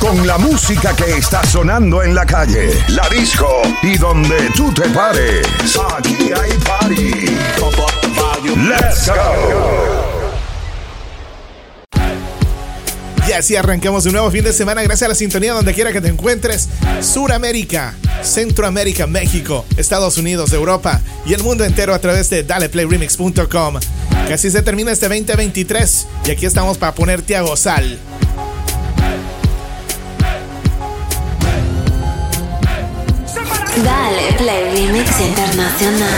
Con la música que está sonando en la calle, la disco y donde tú te pares. Aquí hay party. Let's go. Y así arrancamos un nuevo fin de semana gracias a la sintonía donde quiera que te encuentres. Suramérica, Centroamérica, México, Estados Unidos, Europa y el mundo entero a través de DalePlayRemix.com. Casi se termina este 2023 y aquí estamos para ponerte a gozar. Dale Play Remix Internacional.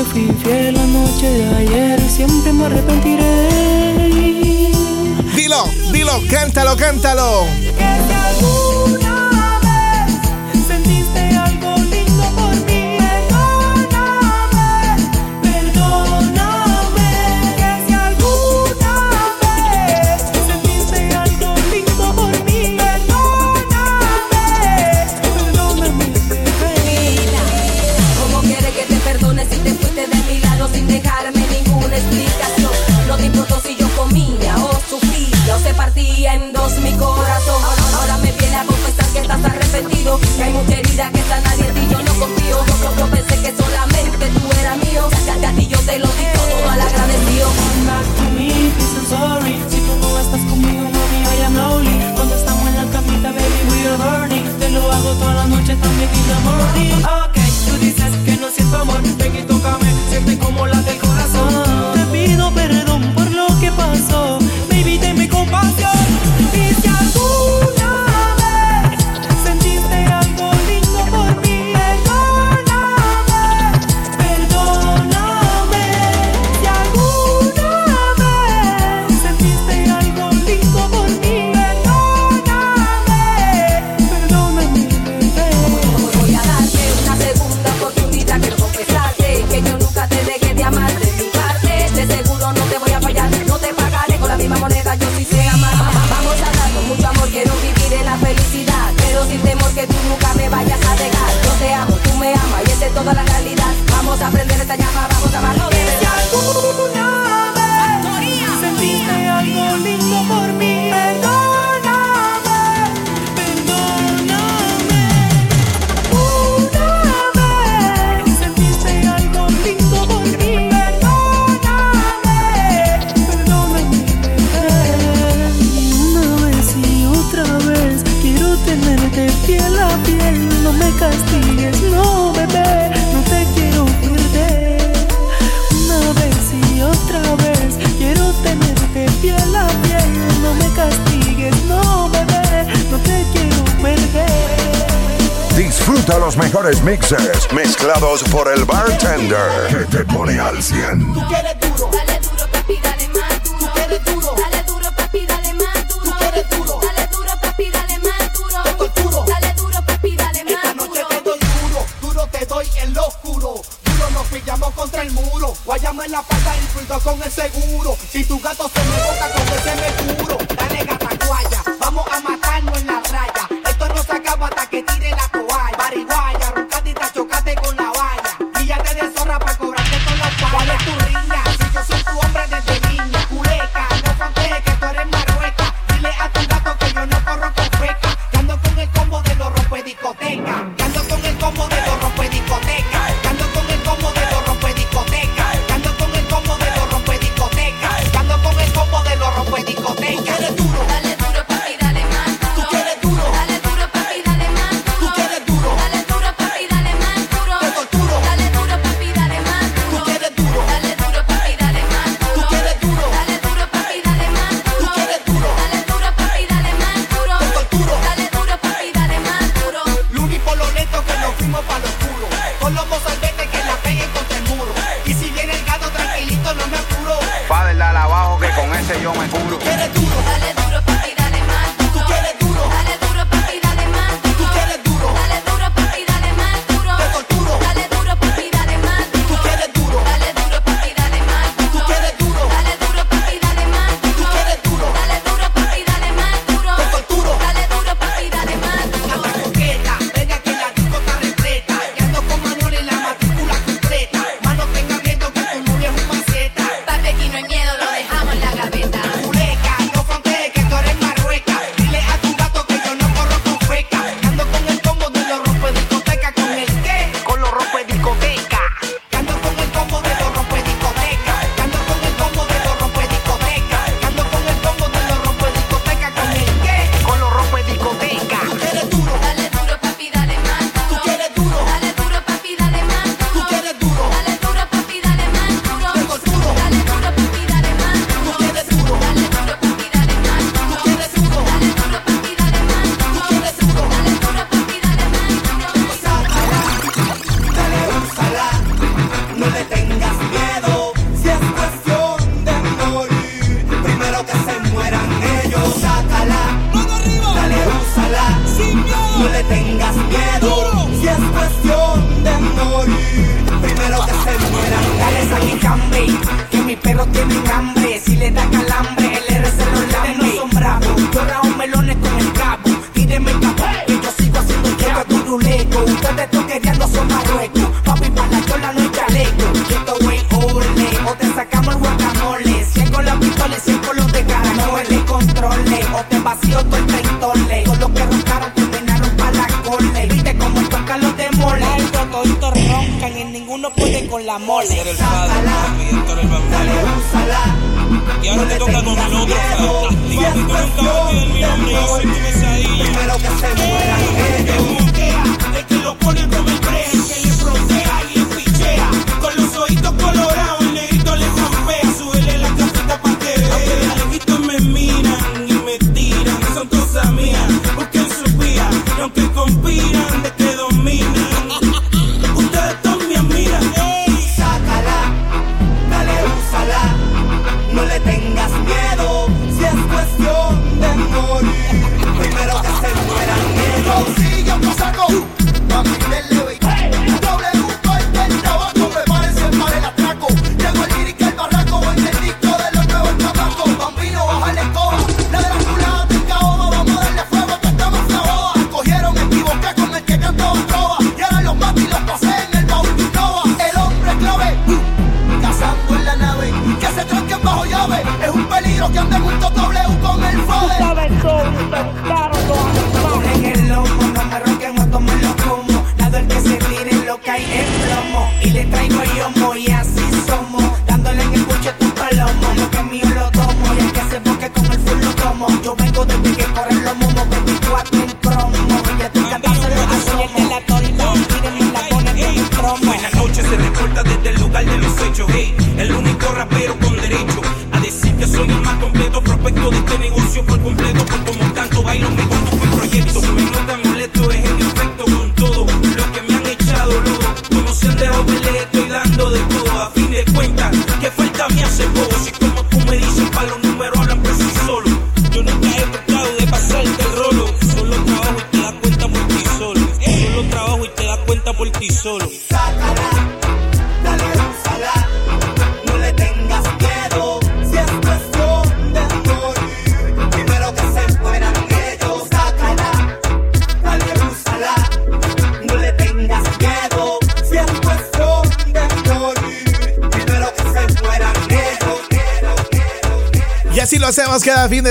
Fui fiel la noche de ayer y siempre me arrepentiré. Dilo, dilo, cántalo, cántalo. Que está nadie en ti, yo no confío. Yo, yo, pensé que solamente tú eras mío. Ya a ti yo te lo di todo mal agradecido. Come back to me, please, sorry. Si tú no estás conmigo, mami, I. Cuando estamos en la camita, baby, we are burning. Te lo hago toda la noche, también in the morning. Ok, tú dices que no siento amor. Ven y tócame, siente como la del corazón. Te pido perdón mixes mezclados por el bartender que te pone al 100. Tú quieres duro, dale duro, papi, dale más duro. Tú quieres duro, dale duro, papi, dale más duro. Tú quieres duro, dale duro, papi, dale más duro. Te doy duro, dale duro, papi, dale más Esta noche te doy duro, duro te doy en lo oscuro. Duro nos pillamos contra el muro. Guayamos en la pata y con el seguro. Si tu gato se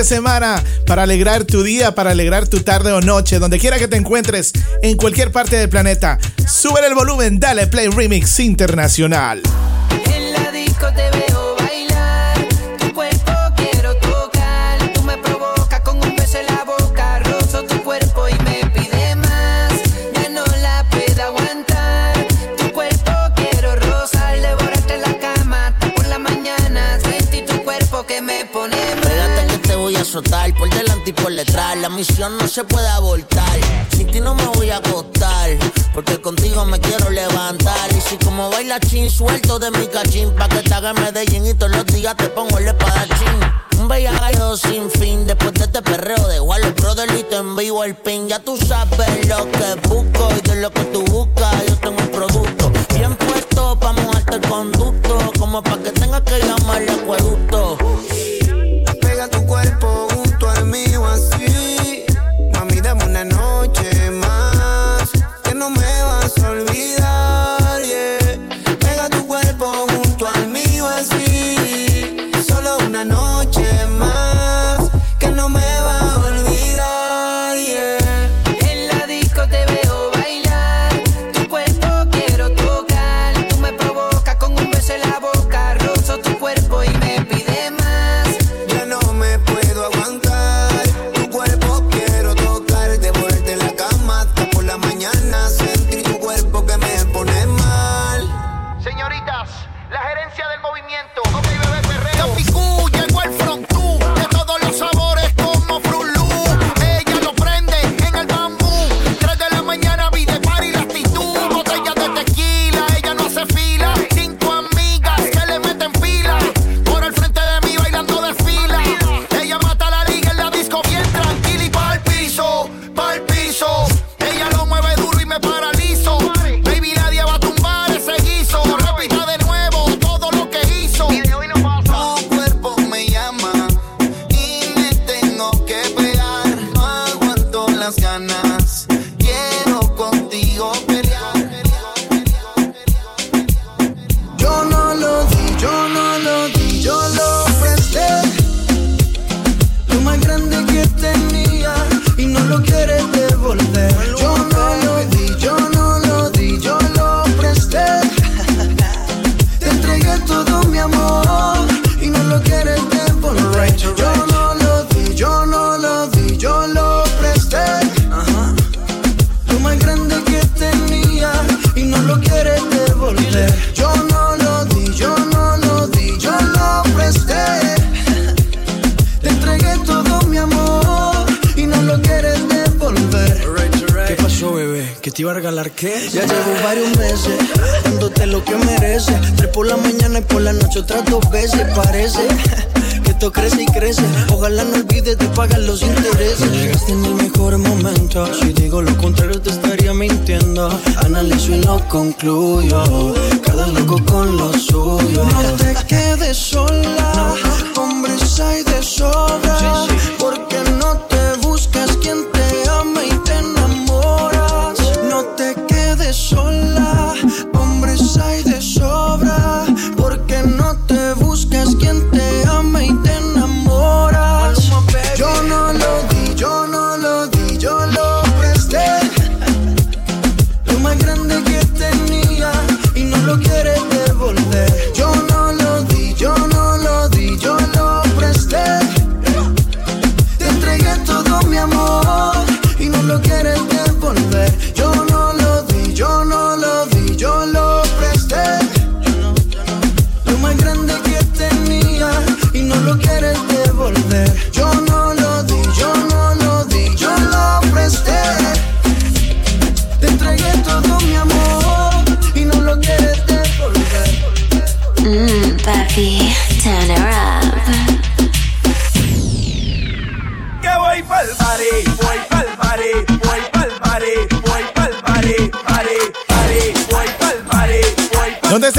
de semana para alegrar tu día, para alegrar tu tarde o noche, donde quiera que te encuentres, en cualquier parte del planeta. Sube el volumen, dale Play Remix Internacional. no se puede abortar. Sin ti no me voy a acostar, porque contigo me quiero levantar. Y si como baila chin, suelto de mi cachín, pa' que te haga Medellín y todos los días te pongo el espadachín. Un bellagallo sin fin, después de este perreo de Wallet Brother y te envío el pin. Ya tú sabes lo que busco y de lo que tú buscas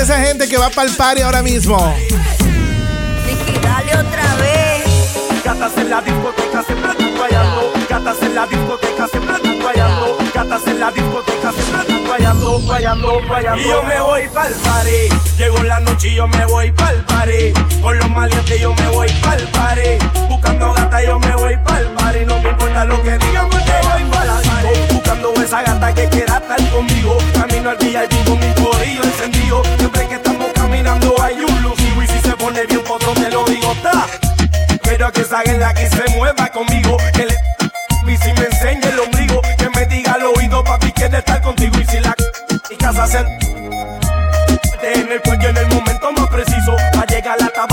esa gente que va para el party ahora mismo. Nicky, dale otra vez. Gatas en la discoteca en la discoteca en la discoteca. Y yo me voy para el party. La noche y yo me voy para el party. Con los maleantes yo me voy para el party. Buscando gata yo me voy para el party. No me importa lo que digan, me voy para la discoteca buscando esa gata que quiera estar conmigo. Camino al VIP con mi corillo encendido. Siempre que estamos caminando hay un lucido. Y si se pone bien potro te lo digo, está. Quiero que salga la que se mueva conmigo. Que le y si me enseñe el ombligo. Que me diga al oído, papi, quiere estar contigo. Y si la y casa se en el cuello en el momento más preciso. Va a llegar la tabla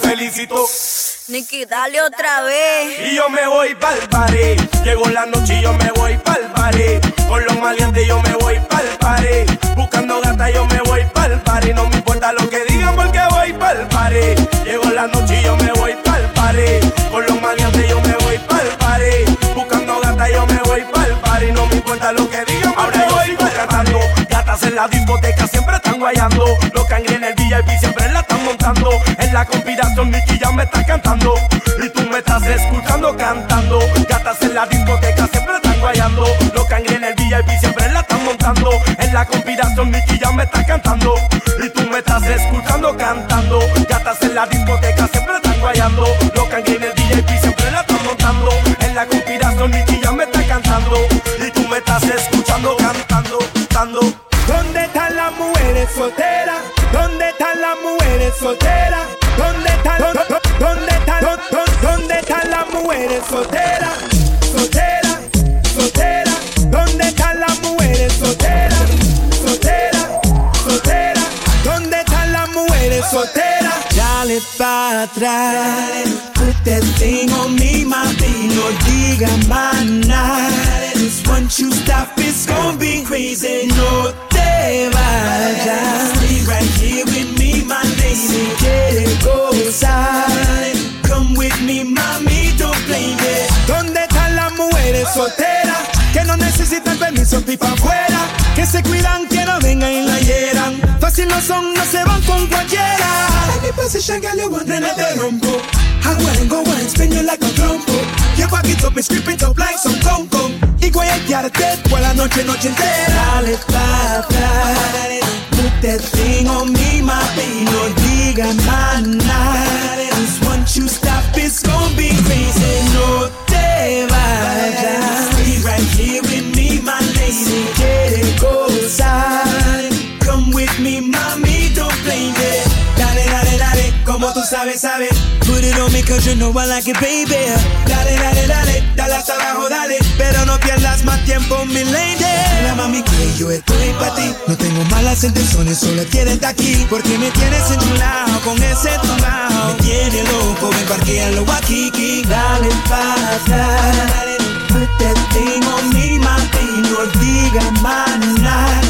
felicito. Nicky, dale otra vez. Y yo me voy pa'l party. Llegó la noche y yo me voy pa'l party. Con los maleantes yo me voy pa'l party. Buscando gata yo me voy pa'l party. No me importa lo que digan porque voy pa'l party. Llegó la noche y yo me voy pa'l party. Con los maleantes yo me voy pa'l party. Buscando gata yo me voy pa'l party. No me importa lo que digan porque Ahora voy tratando. Gatas en la discoteca siempre están guayando. Los cangres la conspiración Nicky ya me está cantando. Y tú me estás escuchando cantando. Gatas en la discoteca siempre están guayando. Los cangres en el VIP siempre la están montando. En la conspiración Nicky ya me está cantando. Y tú me estás escuchando cantando. Gatas en la discoteca siempre están guayando. Los cangres en el VIP siempre la están montando. En la conspiración Nicky ya me está cantando. Y tú me estás escuchando cantando, cantando. ¿Dónde están las mujeres solteras? ¿Dónde están las mujeres solteras? Dale para atrás. Put that thing on me, mami. No diga más nada. Once you stop, it's gonna be crazy. No te vayas. Stay right here with me, my lady. Quiere gozar. Come with me, mami, don't blame it. ¿Dónde están las mujeres solteras? Que no necesitan permiso ni pa' afuera. Que se cuidan, que no vengan y la hieran. Fácil no son, no se van con cualquiera. Any position, girl, you want none of the rumbo. I wanna go and spin you like a trompo. Your back it up, me scraping up like some conco. Y voy a guiarte por la noche, noche entera. Dale pa' atrás. Put that thing on me, my. No diga más tú sabes, sabes. Put it on me cause you know I like it, baby. Dale, dale, dale, dale hasta abajo, dale. Pero no pierdas más tiempo, mi lady. La mami que yo estoy para ti. No tengo malas intenciones, solo estar aquí. Porque me tienes en tu lado, con ese tumbao. Me tiene loco, ven parquealo aquí, aquí. Dale para atrás. Put that thing on me, nada.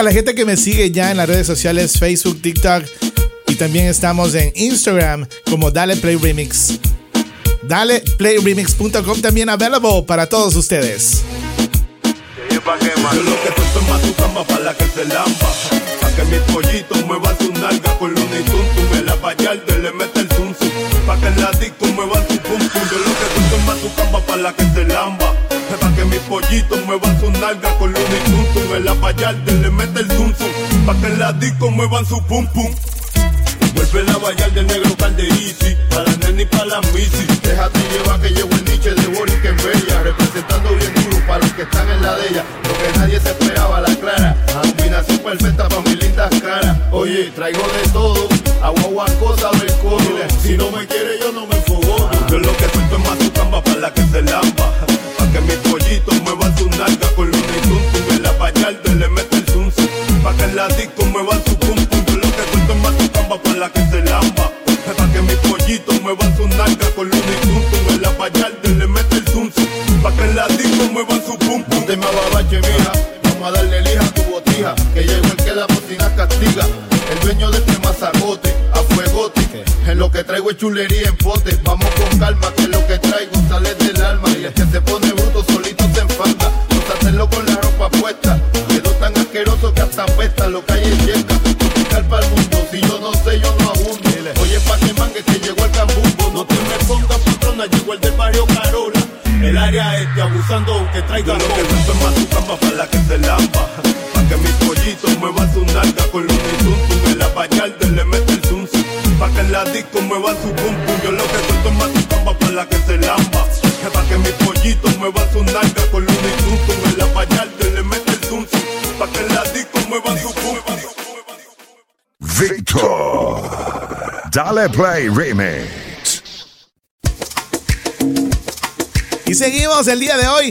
A la gente que me sigue ya en las redes sociales, Facebook, TikTok y también estamos en Instagram como Dale Play Remix. DalePlayRemix.com también available para todos ustedes. La disco muevan su pum pum. Vuelve la vallar del negro calderisi Pa' la nena y pa' la misi Déjate llevar que llegó el niche de Boris que es bella Representando bien duro para los que están en la de ella. Lo que nadie se esperaba, la clara. Combinación perfecta pa' mis lindas caras. Oye, traigo de todo Agua, agua, cosa, del Si no me quiere yo no me enfogo. Yo lo que suelto es más su camba pa' la que se lampa Play Remix. Y seguimos el día de hoy,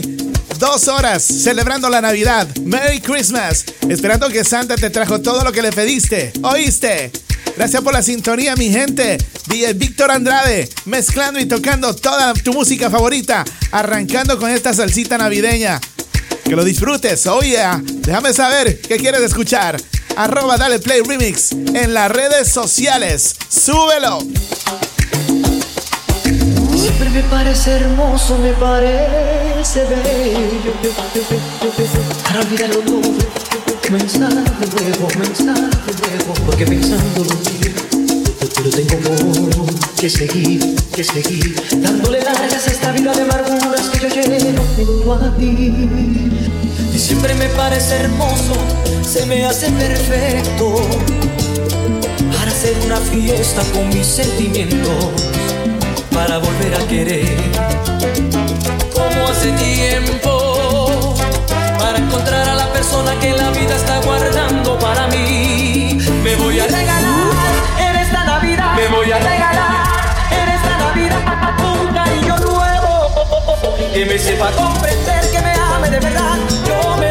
dos horas celebrando la Navidad. Merry Christmas. Esperando que Santa te trajo todo lo que le pediste. ¿Oíste? Gracias por la sintonía, mi gente. DJ Víctor Andrade, mezclando y tocando toda tu música favorita, arrancando con esta salsita navideña. Que lo disfrutes, oye, déjame saber qué quieres escuchar. Arroba Dale Play Remix en las redes sociales. ¡Súbelo! Siempre me parece hermoso, me parece bello. Para olvidarlo todo, comenzar de nuevo, comenzar de nuevo. Porque pensando lo pero tengo que seguir, que seguir. Dándole largas a esta vida de amarguras que yo llevo junto a ti. Y siempre me parece hermoso, se me hace perfecto. Hacer una fiesta con mis sentimientos para volver a querer. Como hace tiempo, para encontrar a la persona que la vida está guardando para mí. Me voy a regalar en esta Navidad. Me voy a regalar en esta Navidad un cariño nuevo que me sepa comprender, que me ame de verdad. Yo me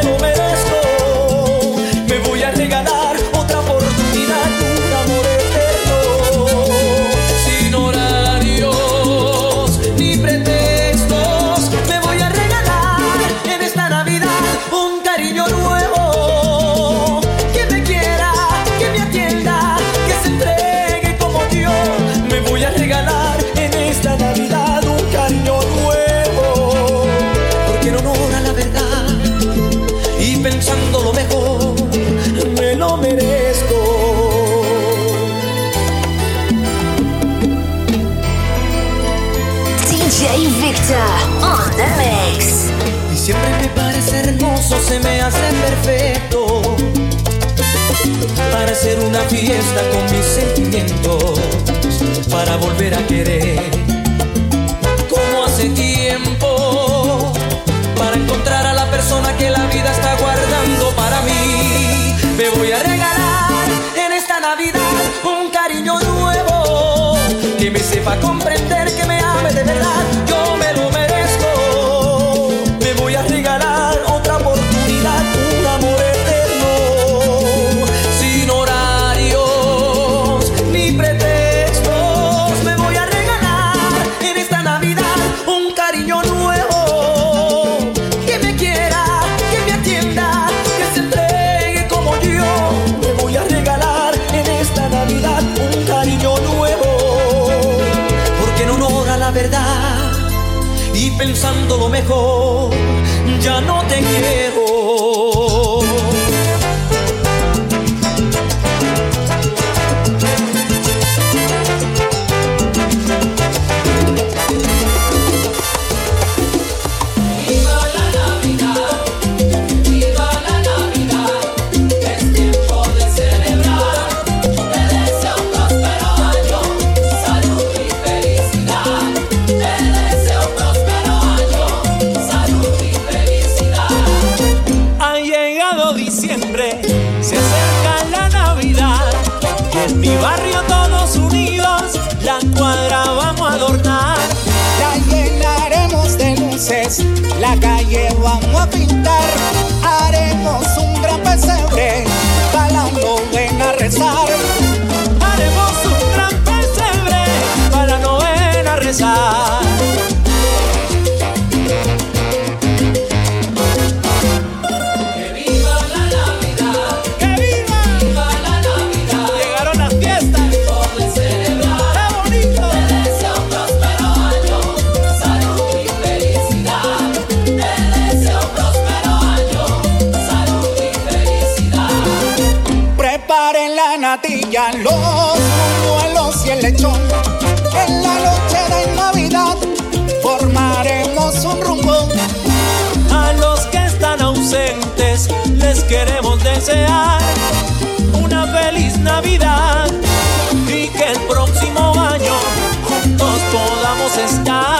nos está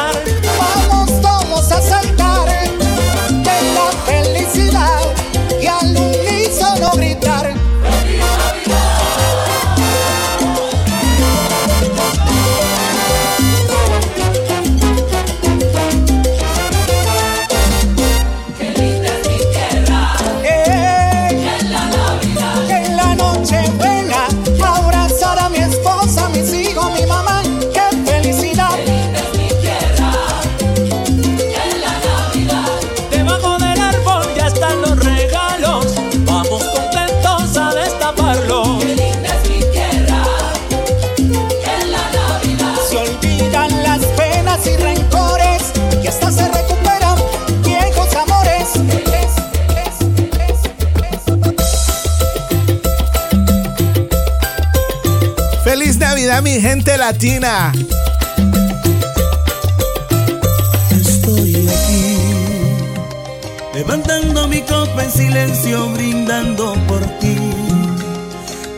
mi gente latina. Estoy aquí, levantando mi copa en silencio, brindando por ti.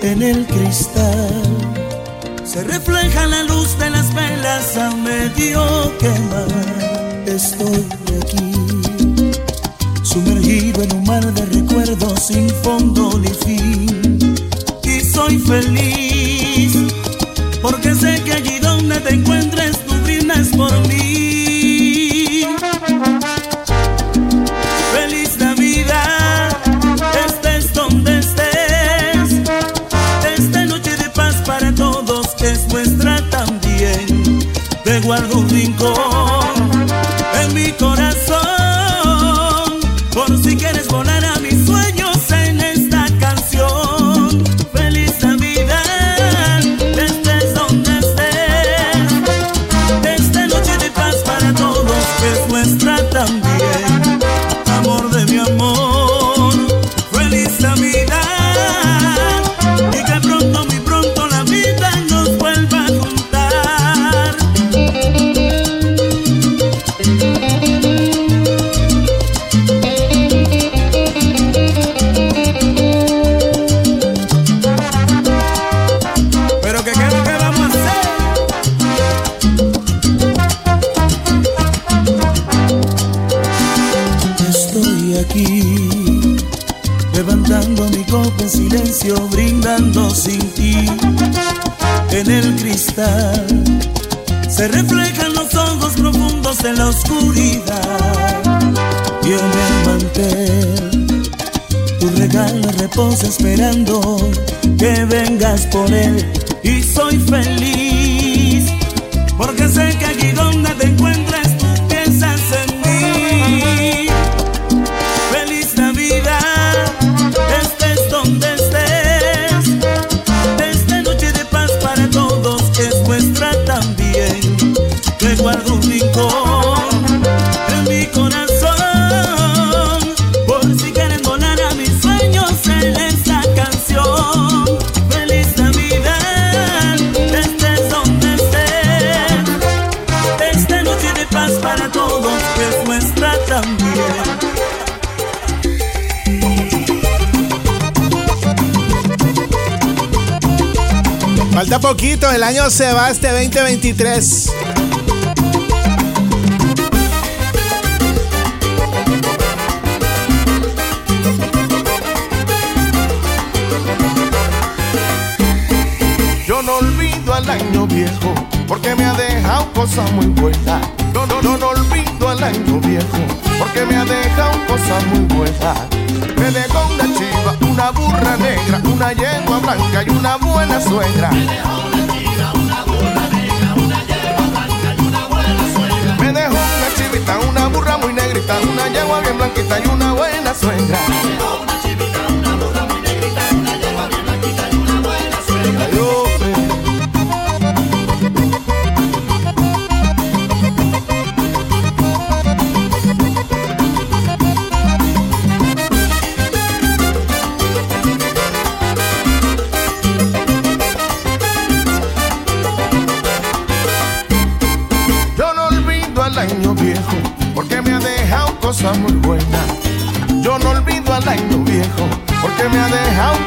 En el cristal se refleja la luz de las velas a medio quemar. Estoy aquí, sumergido en un mar de recuerdos sin fondo ni fin. Y soy feliz te encuentres, tú brindas por mí. Feliz Navidad, estés donde estés. Esta noche de paz para todos es nuestra también. Te guardo rincón. guardo un rincón en mi corazón. Por si quieren volar a mis sueños en esta canción. Feliz Navidad, estés donde estés. Esta noche de paz para todos es nuestra también. Falta poquito, el año se va este 2023. Viejo porque me ha dejado cosas muy buenas. No, no, no, no olvido al año viejo porque me ha dejado cosas muy buenas. Me dejó una chiva, una burra negra, una yegua blanca y una buena suegra. Me dejó una chivita, una burra muy negrita, una yegua bien blanquita y una buena suegra. Yo,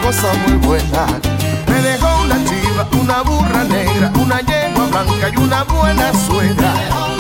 cosas muy buenas. Me dejó una chiva, una burra negra, una yegua blanca y una buena suegra.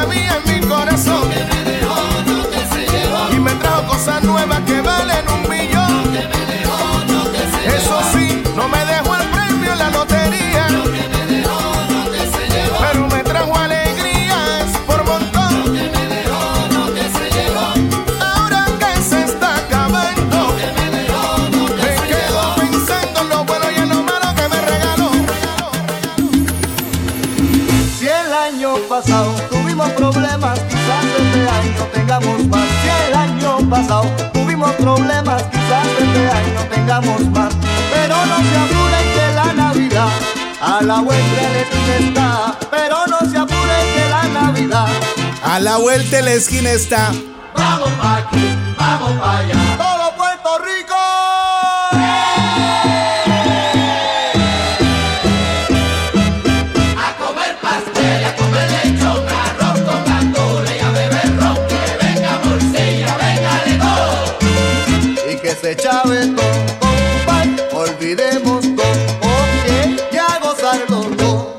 carry problemas, quizás este año tengamos más. Pero no se apuren que la Navidad a la vuelta de la esquina está. Pero no se apuren que la Navidad A la vuelta de la esquina está. Vamos pa' aquí, vamos pa' allá. Olvidemos todo, oye, y a gozarlo todo.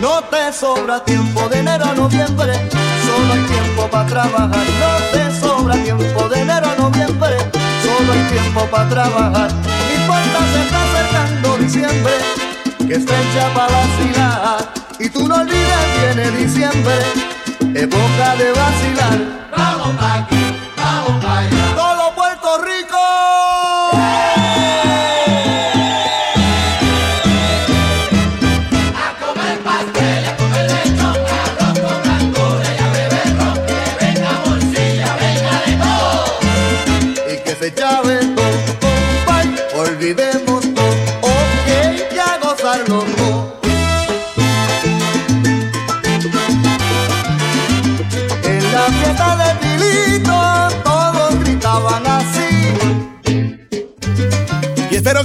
No te sobra tiempo de enero a noviembre, solo hay tiempo para trabajar. No te sobra tiempo de enero a noviembre, solo hay tiempo para trabajar. Que es fecha para vacilar. Y tú no olvides, viene diciembre, época de vacilar.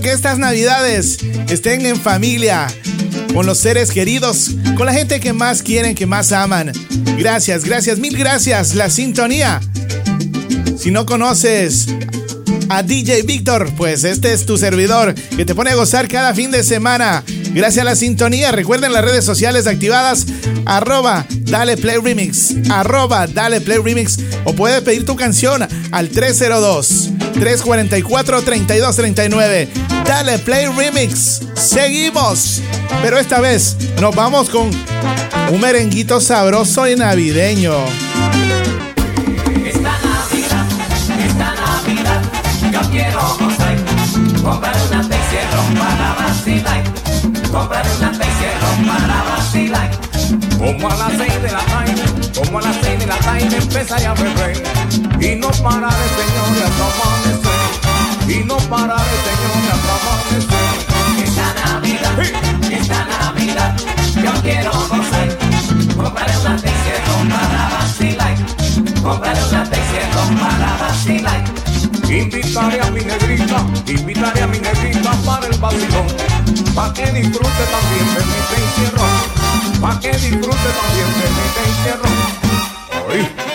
Que estas navidades estén en familia, con los seres queridos, con la gente que más quieren, que más aman. Gracias, gracias, mil gracias. La sintonía. Si no conoces a DJ Víctor, pues este es tu servidor que te pone a gozar cada fin de semana. Gracias a la sintonía. Recuerden las redes sociales activadas. Arroba Dale Play Remix. Arroba Dale Play Remix. O puedes pedir tu canción al 302-344-3239. Dale Play Remix. Seguimos. Pero esta vez nos vamos con un merenguito sabroso y navideño. Esta Navidad, esta Navidad, yo quiero gozar. Comprar una Teixeron para vacilar. Comprar una Teixeron para vacilar. Como a las seis de la tarde, como a las seis de la tarde empezaré a beber Y no pararé, señores, hasta amanecer Y no pararé, señores, hasta amanecer Esta Navidad, esta Navidad, yo quiero gozar. Compraré una Teixeron para vacilar. Compraré una Teixeron para vacilar. Invitaré a mi negrita, invitaré a mi negrita para el vacilón Pa' que disfrute también de mi encierro Pa' que disfrute también de mi encierro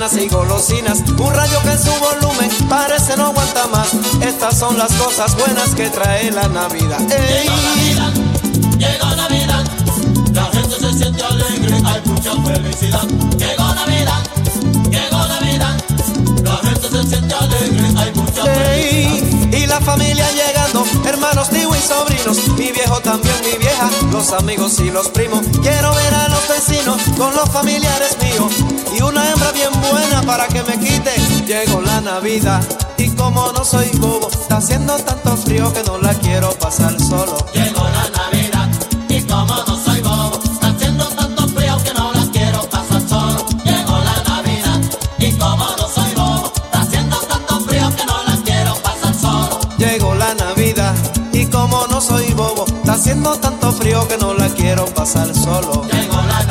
manzanas y golosinas. Un rayo que en su volumen parece no aguanta más. Estas son las cosas buenas que trae la Navidad. ¡Ey! Llegó Navidad, llegó Navidad, la gente se siente alegre, hay mucha felicidad. Llegó Navidad, llegó Navidad, la gente se siente alegre, hay mucha felicidad. Ey, y la familia llegando, hermanos, tío y sobrinos, mi viejo también, mi vieja, los amigos y los primos. Quiero ver a los vecinos con los familiares míos y una hembra bien buena para que me quite. Llegó la Navidad y como no soy bobo, está haciendo tanto frío que no la quiero pasar solo. Llegó la Navidad y como no soy bobo, está haciendo tanto frío que no la quiero pasar solo. Llegó la Navidad y como no soy bobo, está haciendo tanto frío que no la quiero pasar solo. Llegó la Navidad y como no soy bobo, está haciendo tanto frío que no la quiero pasar solo. Llegó la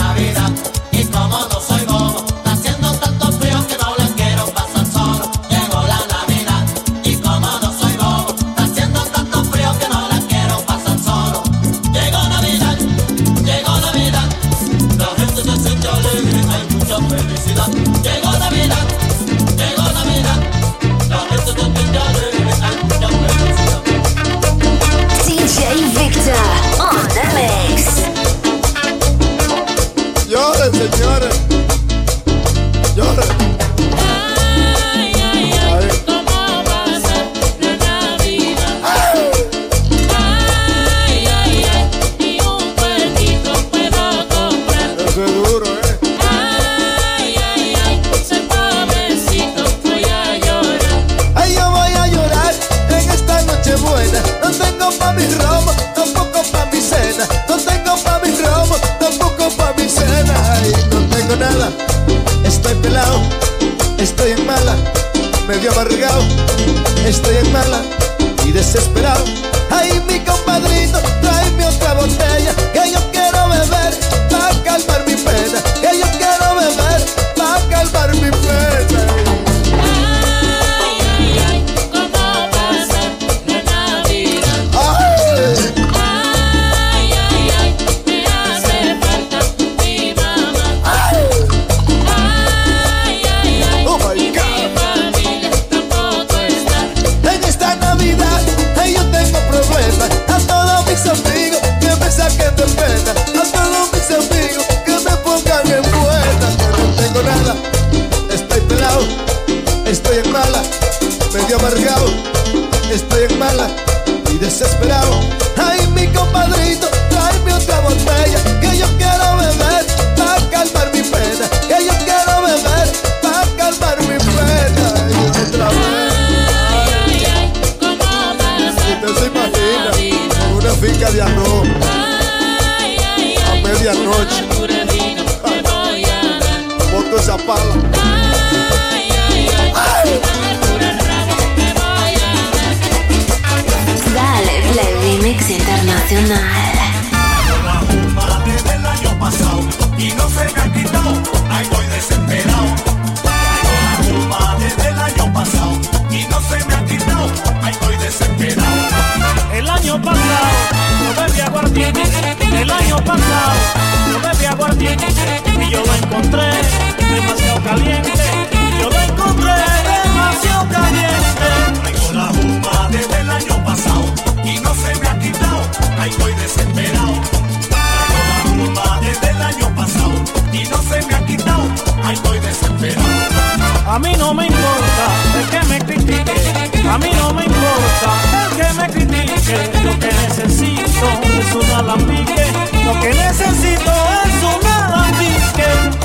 alambique. Lo que necesito es un alambique.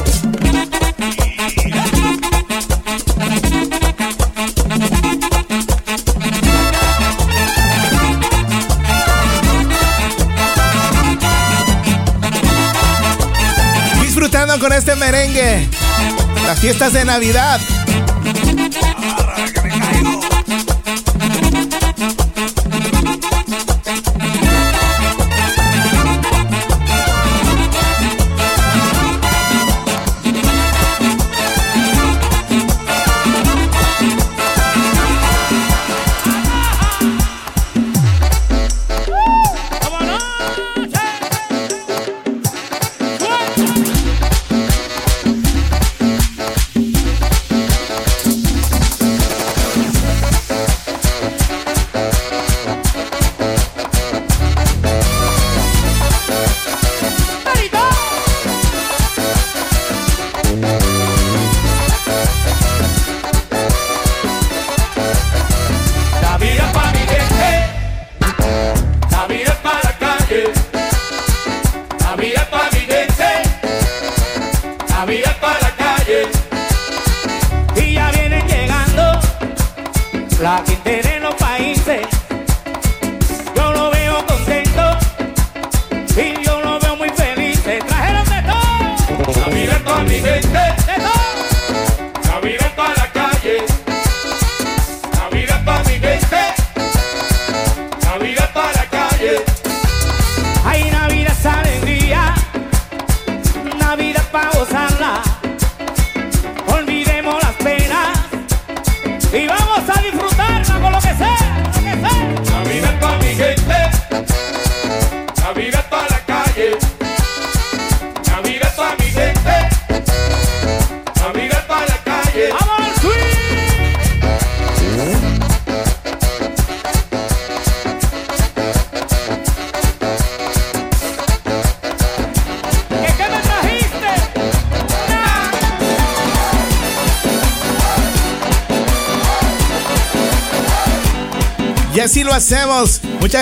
con este merengue. Las fiestas de Navidad.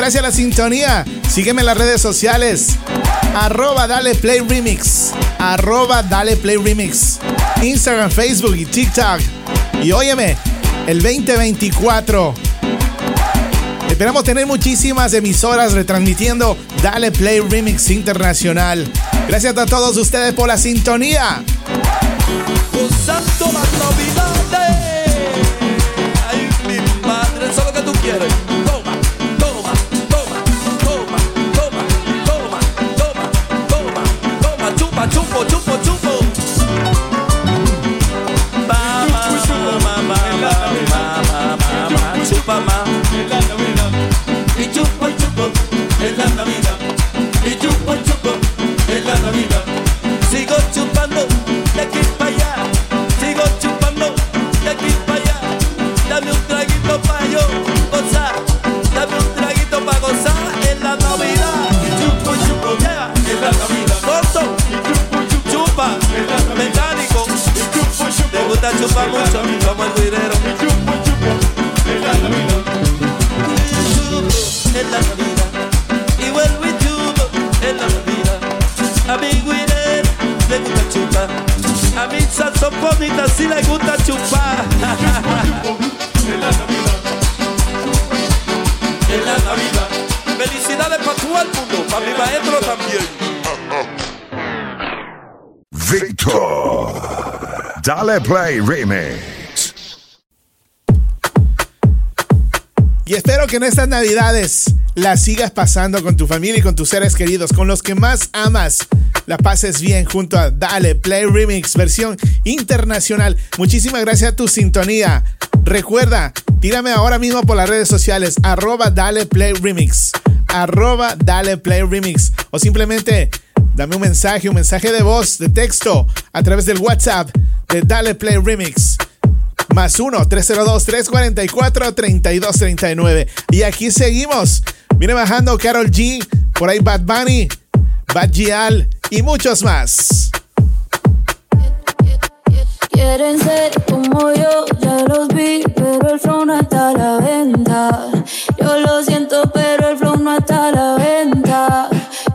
gracias a la sintonía. Sígueme en las redes sociales. Arroba Dale Play Remix. Arroba Dale Play Remix. Instagram, Facebook y TikTok. Y óyeme, el 2024. Esperamos tener muchísimas emisoras retransmitiendo Dale Play Remix Internacional. Gracias a todos ustedes por la sintonía. Santo las navidades. Ay, mi madre, solo que tú quieres. Play Remix. Y espero que en estas navidades la sigas pasando con tu familia y con tus seres queridos, con los que más amas. La pases bien junto a Dale Play Remix, versión internacional. Muchísimas gracias a tu sintonía. Recuerda, tírame ahora mismo por las redes sociales, arroba Dale Play Remix, arroba Dale Play Remix, o simplemente dame un mensaje, un mensaje de voz, de texto, a través del WhatsApp de Dale Play Remix. Más 1-302-344-3239. Y aquí seguimos. Viene bajando Carol G, por ahí Bad Bunny, Bad Gial y muchos más. Quieren ser como yo, ya los vi, pero el flow no está a la venta. Yo lo siento, pero el flow no está a la venta.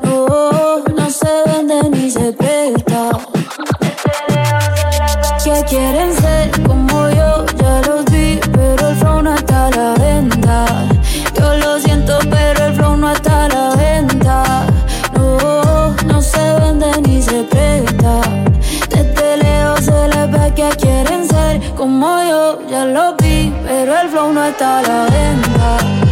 No, no se vende ni se presta. Quieren ser como yo, ya los vi, pero el flow no está a la venta. Yo lo siento, pero el flow no está a la venta. No, no se vende ni se presta. Desde lejos se les ve que quieren ser como yo, ya lo vi, pero el flow no está a la venta.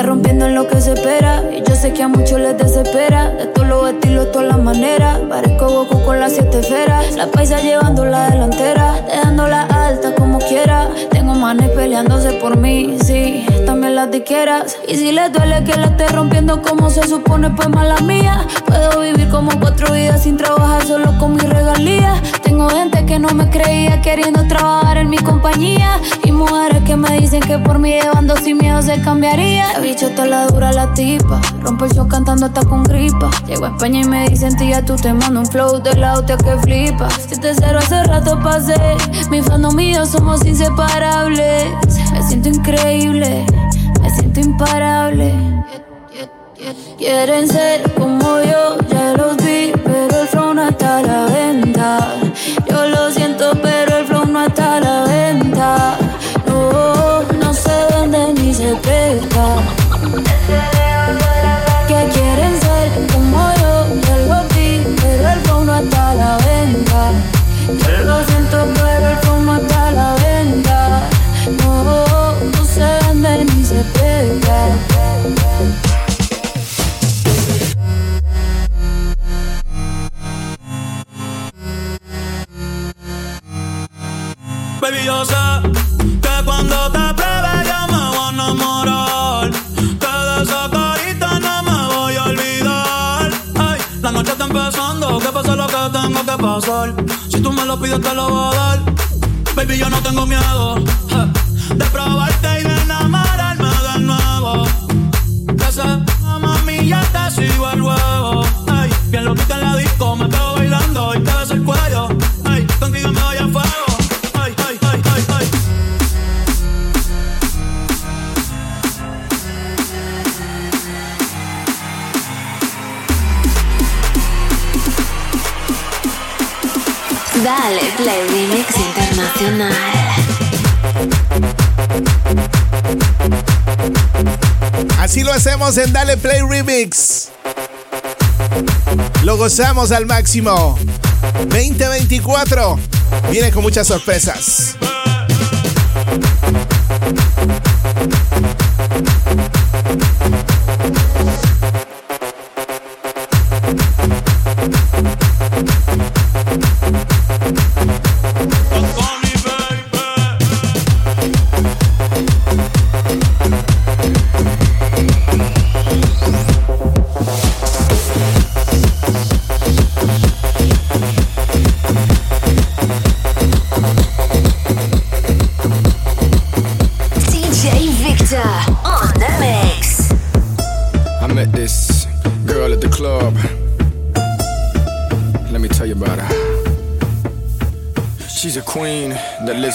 Está rompiendo en lo que se espera. Y yo sé que a muchos les desespera. De todos los estilos, todas las maneras. Parezco Goku con las siete esferas. La paisa llevando la delantera. Dejándola alta como quiera. Tengo manes peleándose por mí, sí. También las diqueras. Y si les duele que la esté rompiendo como se supone, pues mala mía. Puedo vivir como cuatro vidas sin trabajar solo con mis regalías. Tengo gente que no me creía queriendo trabajar en mi compañía. Y mujeres que me dicen que por mí llevando sin miedo se cambiaría. Bicho está la dura la tipa. Rompo el show cantando hasta con gripa. Llego a España y me dicen tía, tú te mando un flow de la hostia que flipas. Si te cero hace rato pasé. Mi fandom yo somos inseparables. Me siento increíble, me siento imparable. Quieren ser como yo, ya los vi, pero el flow no está a la venta. Yo lo siento, pero el flow no está a la venta. Baby, yo no tengo miedo Play Remix. Lo gozamos al máximo. 2024 viene con muchas sorpresas.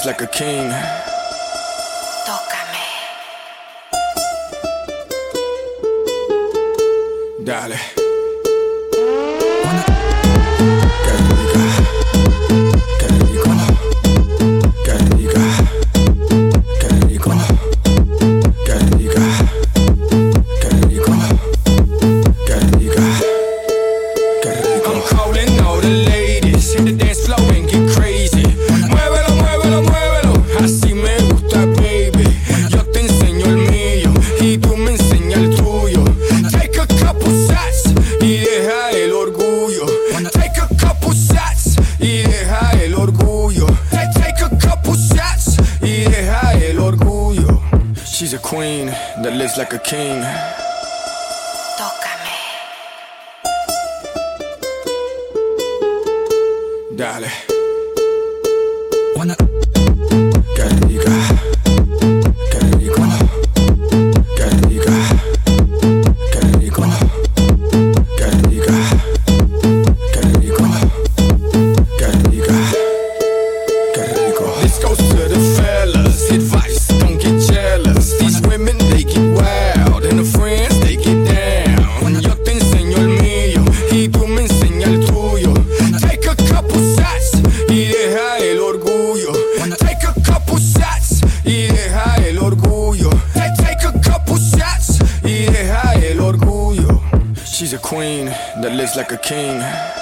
Like a king. King.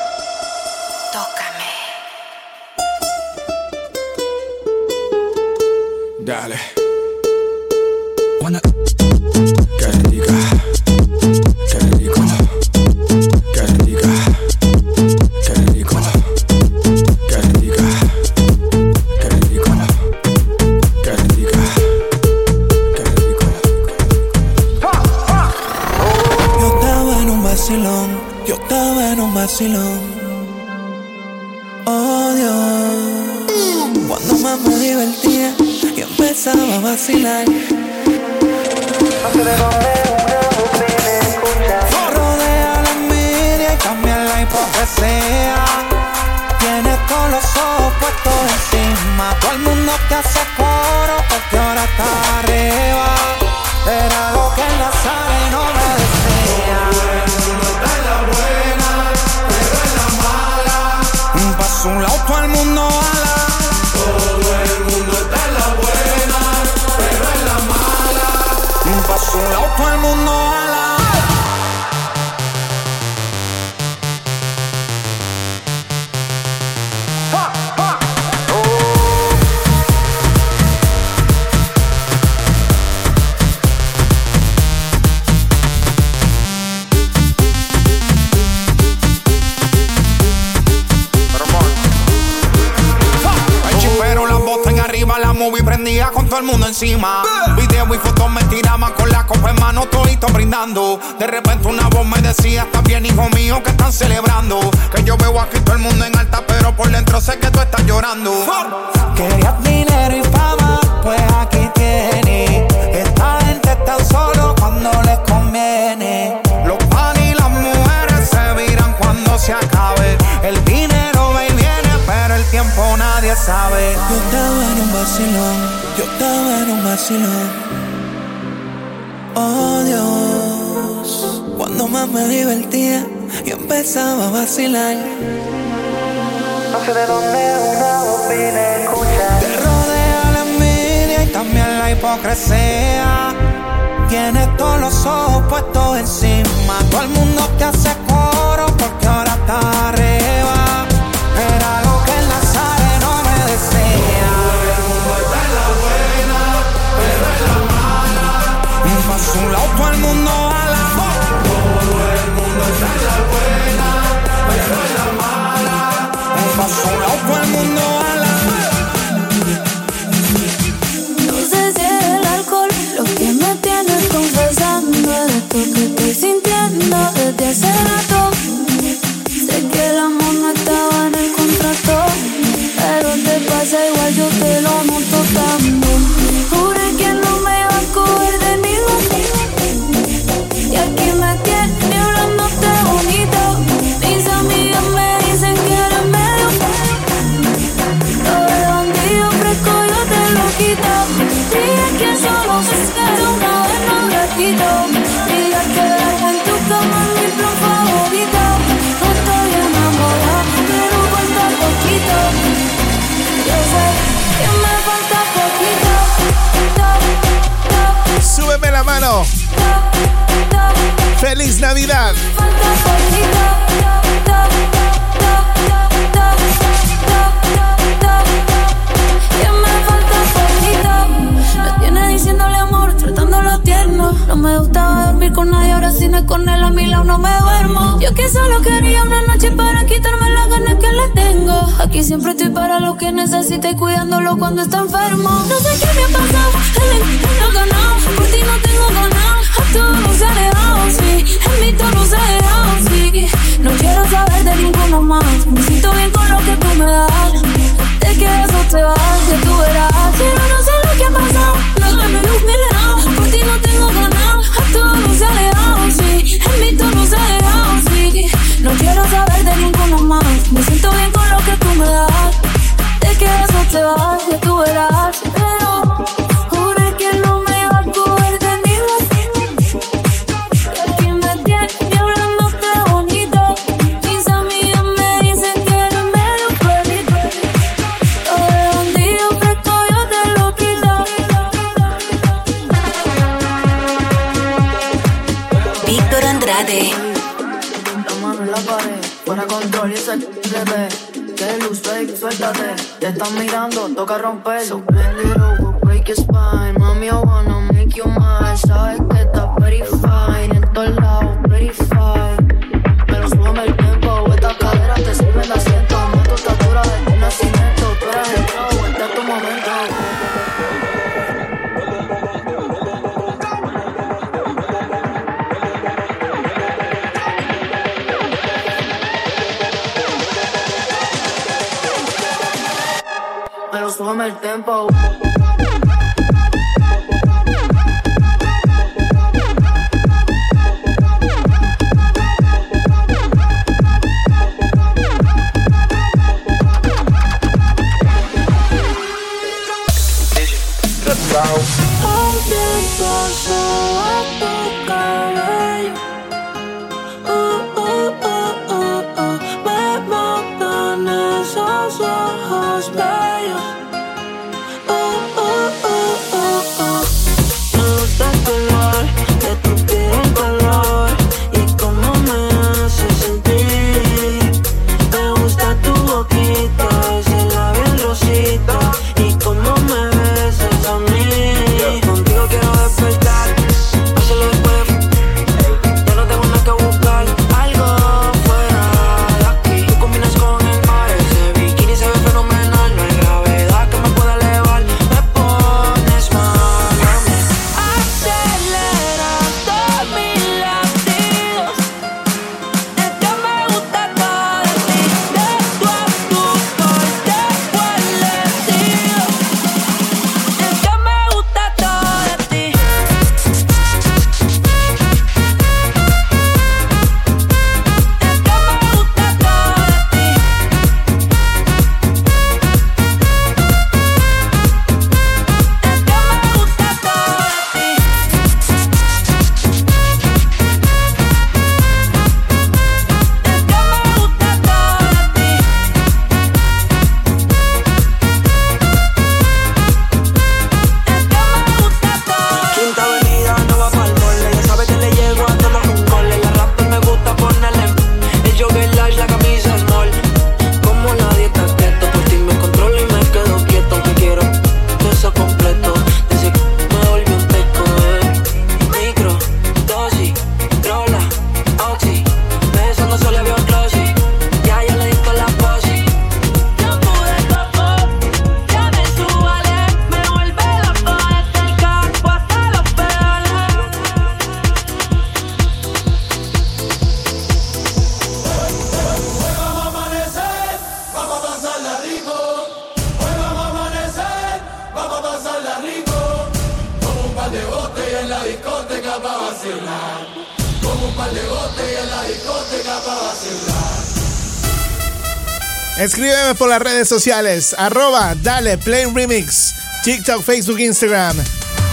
las redes sociales. Arroba, dale, play remix. TikTok, Facebook, Instagram.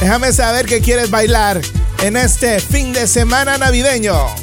Déjame saber que quieres bailar en este fin de semana navideño.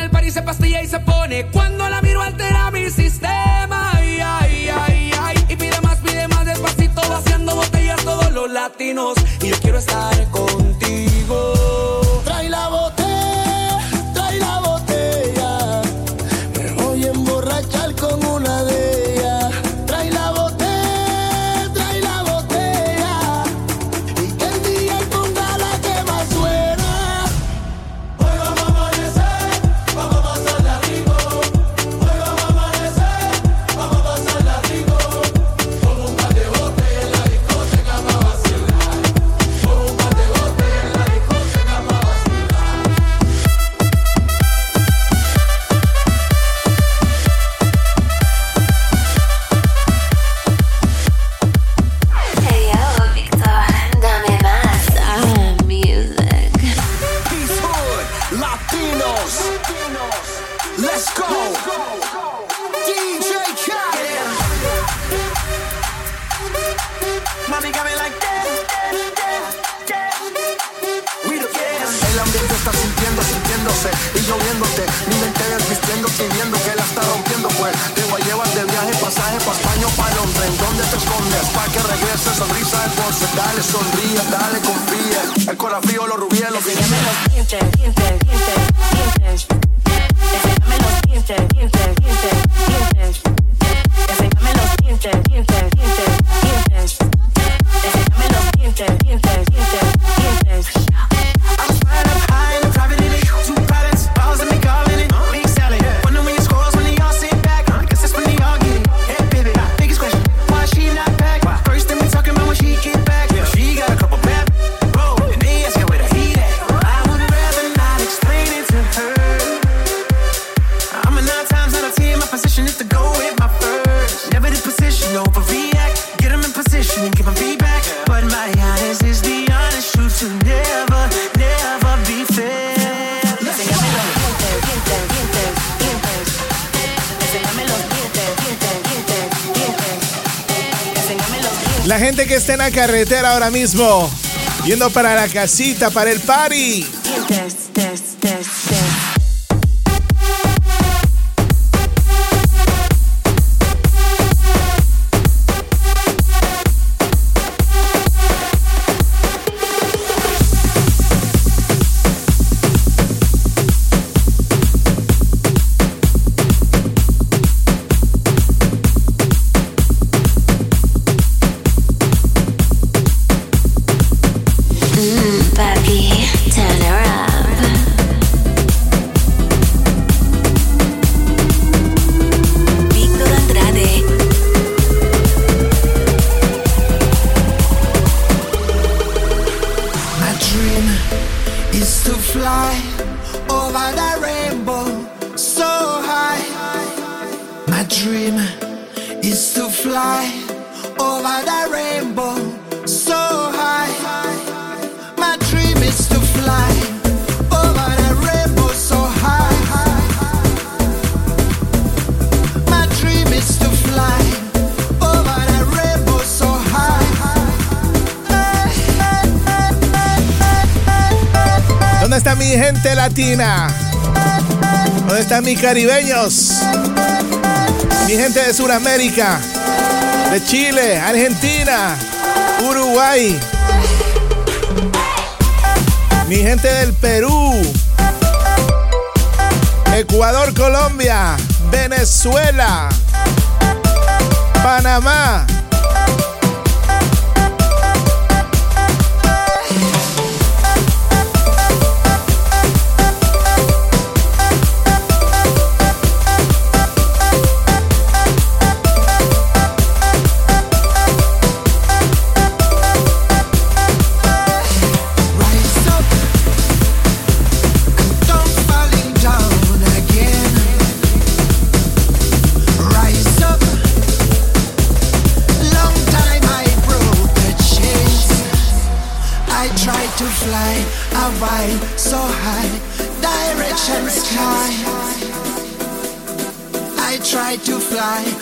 el par y se pastilla y se pone. Cuando la miro altera mi sistema. Ay, ay, ay, ay. Y pide más, pide más despacito, vaciando botellas todos los latinos. Y yo quiero estar carretera ahora mismo, yendo para la casita, para el party. dream is to fly over the rainbow so high. Is to fly over the rainbow so high. Is to fly over the rainbow so high. ¿Dónde está mi gente latina? ¿Dónde están mis caribeños? Mi gente de Sudamérica, de Chile, Argentina, Uruguay. Mi gente del Perú, Ecuador, Colombia, Venezuela, Panamá, to fly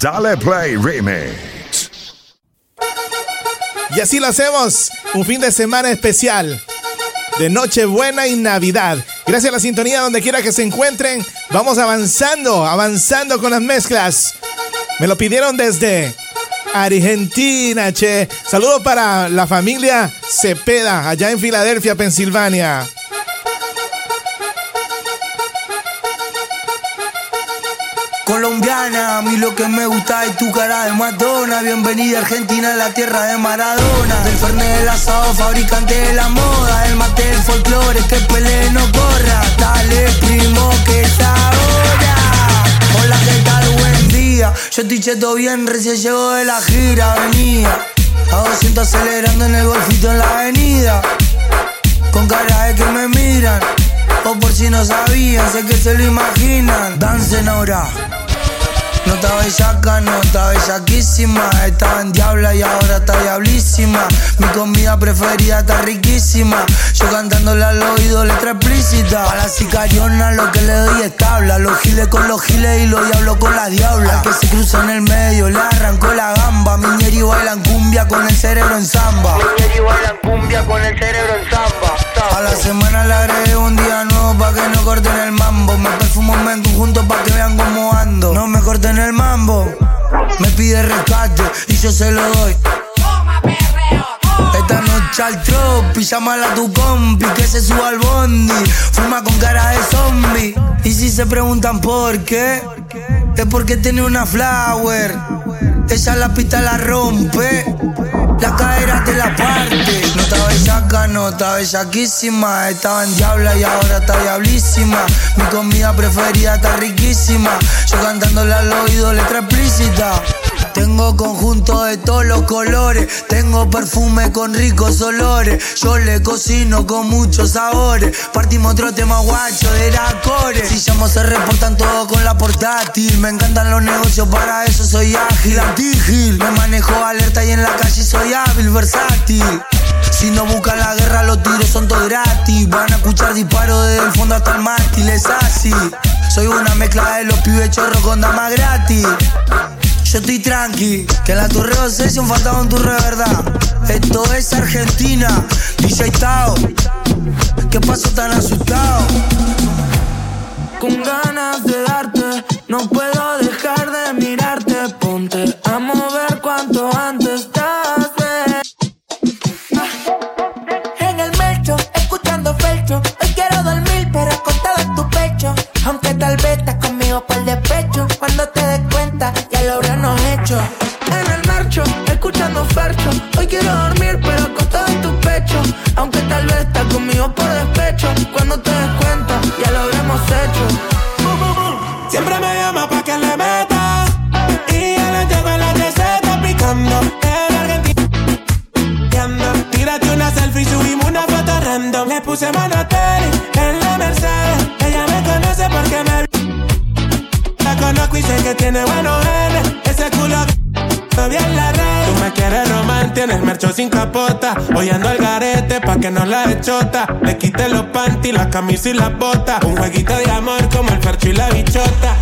Dale Play Remix. Y así lo hacemos. Un fin de semana especial. De Nochebuena y Navidad. Gracias a la sintonía donde quiera que se encuentren. Vamos avanzando, avanzando con las mezclas. Me lo pidieron desde Argentina, che. Saludo para la familia Cepeda, allá en Filadelfia, Pensilvania. Colombiana, a mí lo que me gusta es tu cara de Madonna. Bienvenida a Argentina, la tierra de Maradona. Del Fernet del asado, fabricante de la moda. El mate del folclore, que pele no corra. Dale, primo, que esta hora. Hola, ¿qué tal? Buen día. Yo estoy cheto bien, recién llego de la gira. Venía a 200 acelerando en el golfito en la avenida. Con cara de que me miran. O por si no sabían, sé que se lo imaginan. Dancen ahora. No está bellaca, no está bellaquísima. Estaba en diabla y ahora está diablísima. Mi comida preferida está riquísima. Yo cantándole al oído letra explícita. A la sicariona lo que le doy es tabla. Los giles con los giles y los diablos con las diablas. Al que se cruza en el medio le arrancó la gamba. Miñeri bailan cumbia con el cerebro en samba. Miñeri bailan cumbia con el cerebro en samba. A la semana le agregué un día nuevo pa' que no corten el mambo. Me perfumo en conjunto pa' que vean cómo ando. No me corten el mambo. Me pide rescate y yo se lo doy. Esta noche al tropi, llámala a tu compi que se suba al bondi. Fuma con cara de zombie. Y si se preguntan por qué, es porque tiene una flower. Ella la pista la rompe. La cadera te la parte. No está bellaca, no está bellaquísima. Estaba en diabla y ahora está diablísima. Mi comida preferida está riquísima. Yo cantándole al oído letra explícita. Tengo conjunto de todos los colores. Tengo perfume con ricos olores. Yo le cocino con muchos sabores. Partimos otro tema guacho de la core. Si llamo se reportan todo con la portátil. Me encantan los negocios, para eso soy ágil. Antigil. Me manejo alerta y en la calle soy hábil, versátil. Si no buscan la guerra, los tiros son todos gratis. Van a escuchar disparos desde el fondo hasta el mástil, es así. Soy una mezcla de los pibes chorros con damas gratis. Yo estoy tranqui, que la Torre Obsession faltaba un turre de verdad. Esto es Argentina, DJ Tao. ¿Qué pasó tan asustado? Con ganas de darte, no puedo En el marcho, escuchando fercho. Hoy quiero dormir, pero acostado en tu pecho. Aunque tal vez estás conmigo por despecho. Cuando te des cuenta, ya lo habremos hecho. Siempre me llama pa' que le meta Y ya le llevo la receta picando El argentino Tírate una selfie, subimos una foto random Le puse mano a Terry en la Mercedes Ella me conoce porque me La conozco y sé que tiene buenos genes En red. Tú me quieres román, tienes mercho sin capota. Hoy ando al garete pa' que no la echota Le quité los panty, la camisa y las botas Un jueguito de amor como el fercho y la bichota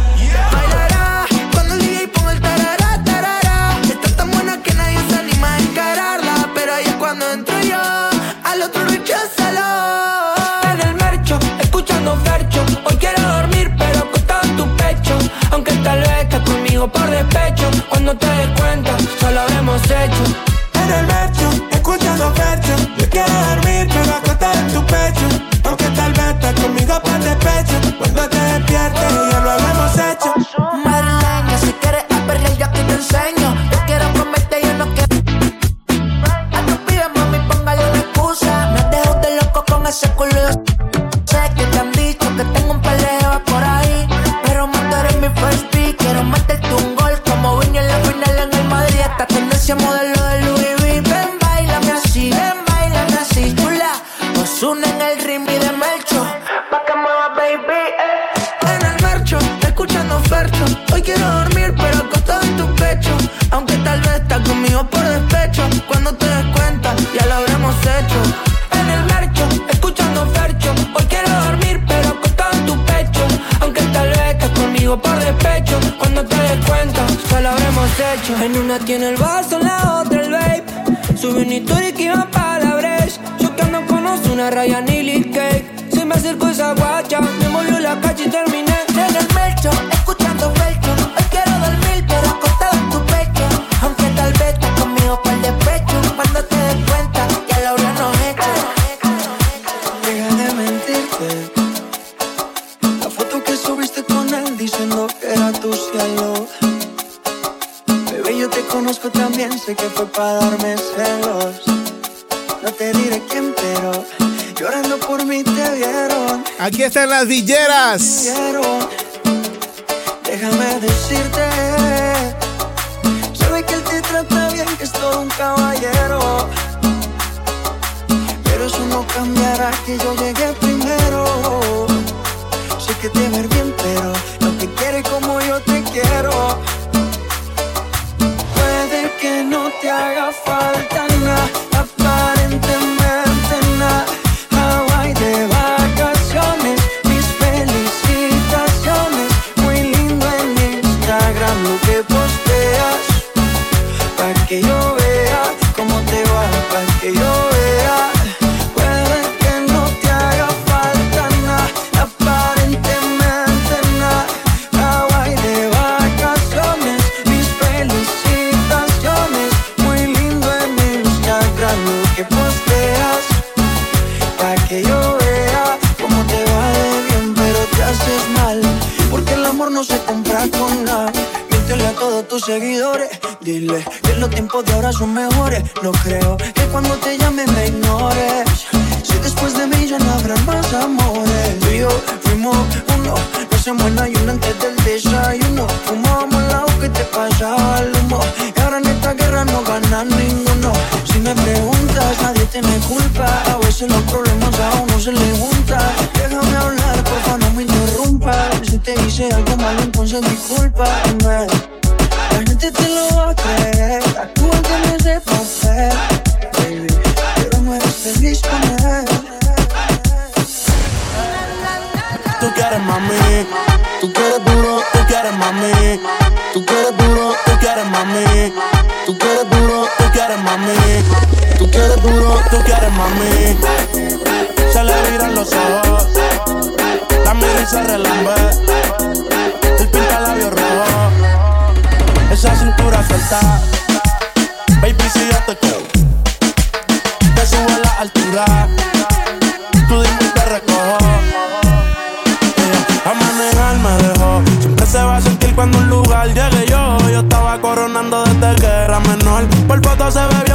por despecho. Cuando te des cuenta, ya lo habremos hecho. En el mercho, escuchando fercho Yo quiero dormir, pero acostar en tu pecho Aunque tal vez estás conmigo por despecho Cuando te despiertes, ya lo habremos hecho Madrileña, si quieres a perrear, yo aquí te enseño. Yo quiero comerte, yo no quiero. A tu pibe, mami, póngale una excusa. Me dejo de loco con ese culo. Ryan y Lee Cake. Si me acerco esa agua villeras. No se compra con nada. Miéntele a todos tus seguidores. Dile que los tiempos de ahora son mejores. No creo que cuando te llame me ignores. Si después de mí ya no habrá más amores. Tú y yo fuimos uno. No hacemos el ayuno antes del desayuno. Fumábamos la que te pasaba el humo. Y ahora en esta guerra no gana ninguno. Si me preguntas, nadie tiene culpa. A veces los problemas a uno se le juntan. Te hice algo malo, entonces discúlpame. La gente te lo va a creer. Actúan con ese papel, baby. Pero no eres feliz con él. Tú quieres mami, tú quieres duro, tú quieres mami. Tú quieres duro, tú quieres mami. Tú quieres duro, tú quieres mami. Tú quieres duro, tú quieres mami. Se le viran los ojos, la mira y se relambe. El pinta labios rojo, esa cintura suelta. Baby, si yo te quiero, te subo a la altura. Tú dime y te recojo. A manejar me dejó. Siempre se va a sentir cuando un lugar llegue yo. Yo estaba coronando desde que era menor. Por foto se ve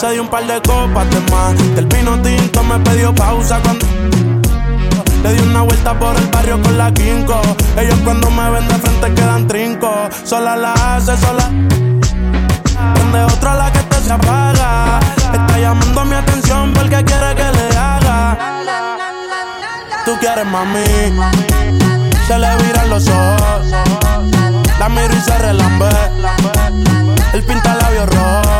Se dio un par de copas de más. Del vino tinto me pidió pausa cuando. Le di una vuelta por el barrio con la quinco. Ellos cuando me ven de frente quedan trinco. Sola la hace, sola. Donde otra la que te se apaga. Está llamando mi atención porque quiere que le haga. Tú quieres mami. Se le viran los ojos. La miro y se relambe. El pinta labios rojo.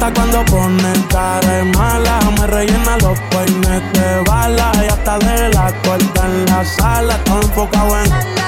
encanta cuando ponen cara mala. Me rellena los peines de bala. Y hasta de la cuerda en la sala. Todo enfocado en.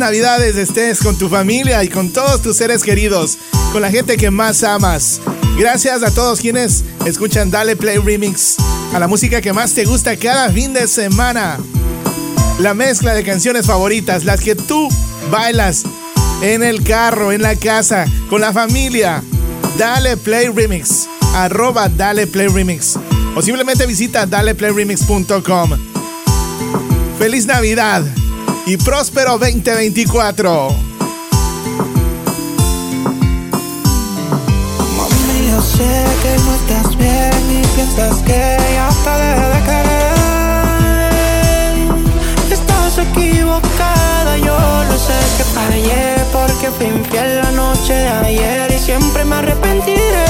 Navidades estés con tu familia y con todos tus seres queridos, con la gente que más amas. Gracias a todos quienes escuchan Dale Play Remix, a la música que más te gusta cada fin de semana. La mezcla de canciones favoritas, las que tú bailas en el carro, en la casa, con la familia. Dale Play Remix, arroba Dale Play Remix. O simplemente visita daleplayremix.com. Feliz Navidad y próspero 2024. Mami, yo sé que no estás bien y piensas que ya te dejé de querer. Estás equivocada, yo lo sé que fallé porque fui infiel la noche de ayer y siempre me arrepentiré.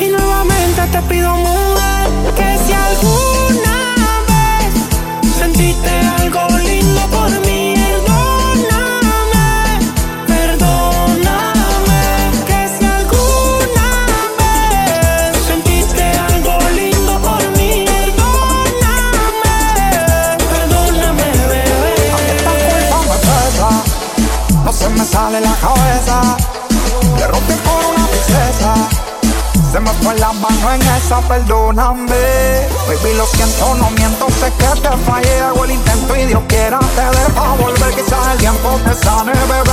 Y nuevamente te pido mujer que si alguna Se me fue la mano en esa, perdóname. Baby, lo siento, no miento, sé que te fallé. Hago el intento y Dios quiera te dé pa' volver. Quizás el tiempo te sane, bebé.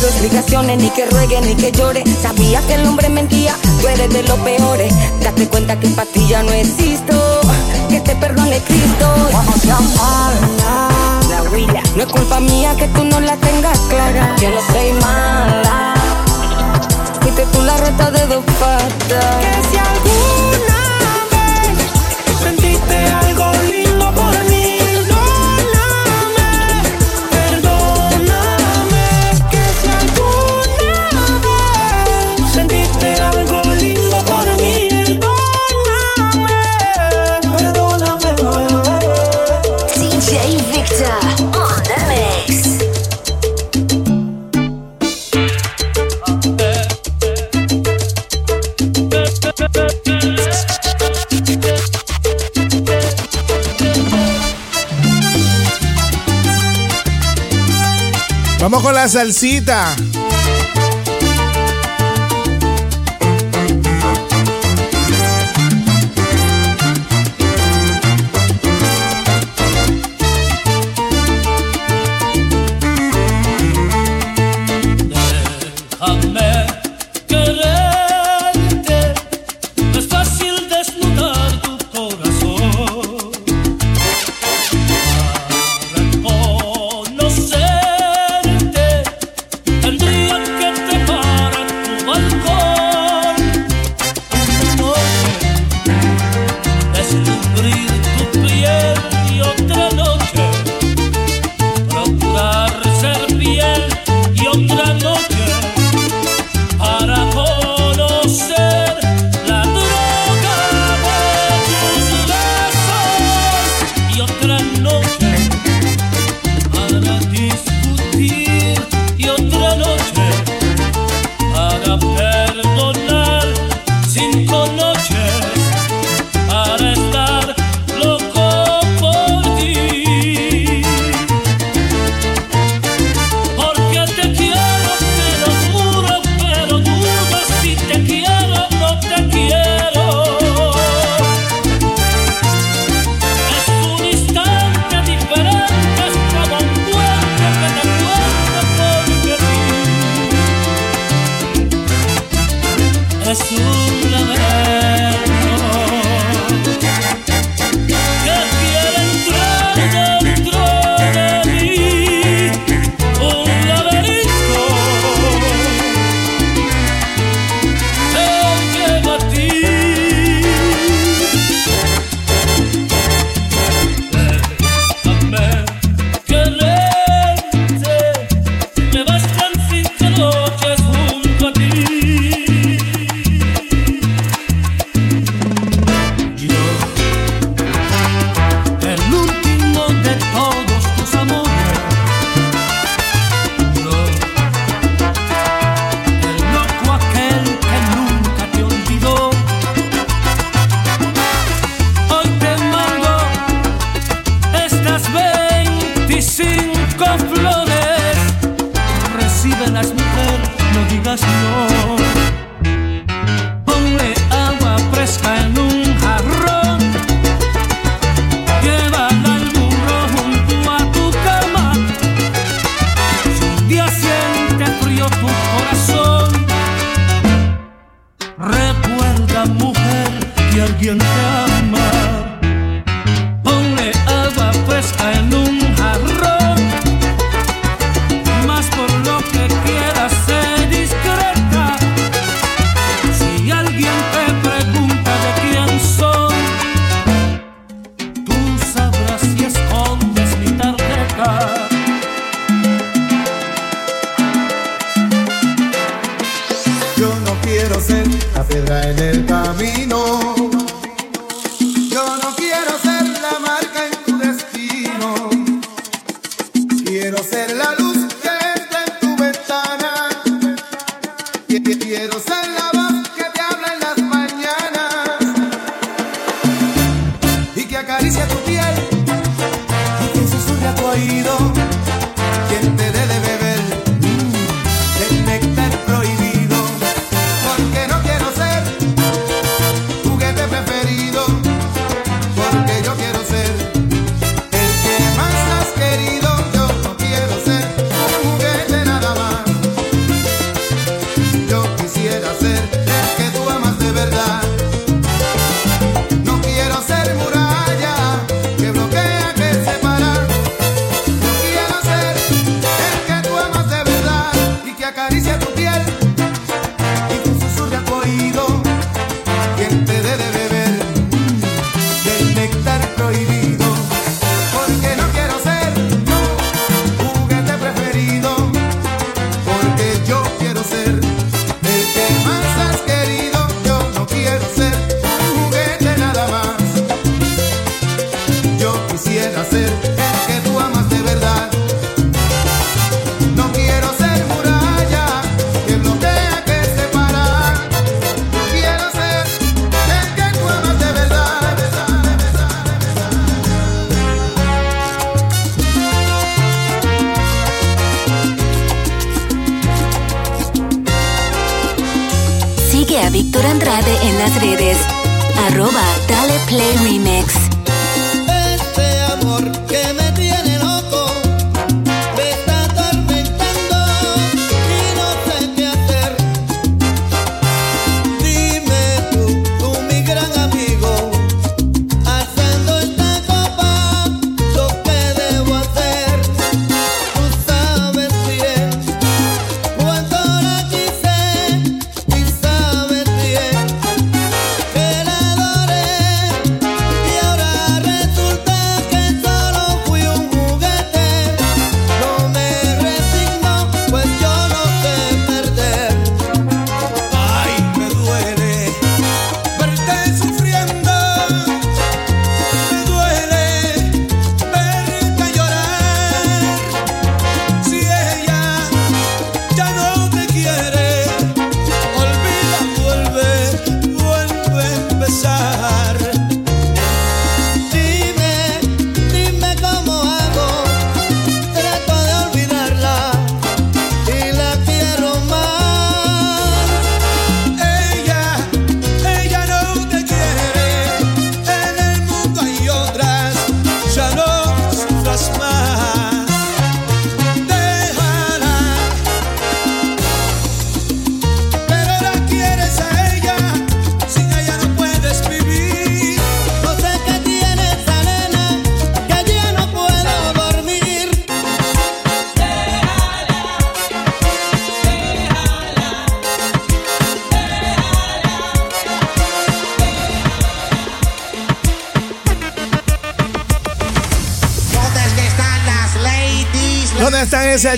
Quiero explicaciones, ni que ruegue, ni que llore. Sabía que el hombre mentía, tú eres de los peores. Date cuenta que para ti ya no existo. Que te perdone Cristo. Seas mala, la huilla. No es culpa mía que tú no la tengas clara. Yo no soy mala. Fuiste tú la rata de dos patas. Vamos con la salsita.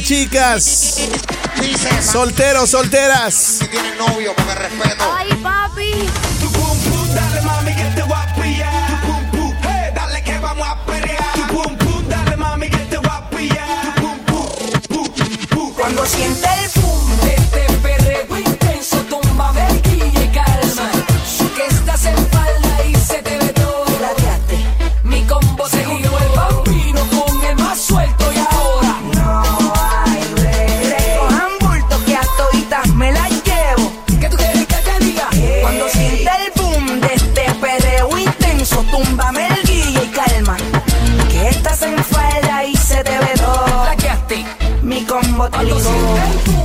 chicas. Solteros, solteras. Novio, respeto. Ay, papi. Dale, que. Dale, que vamos a Cuando sientes Algo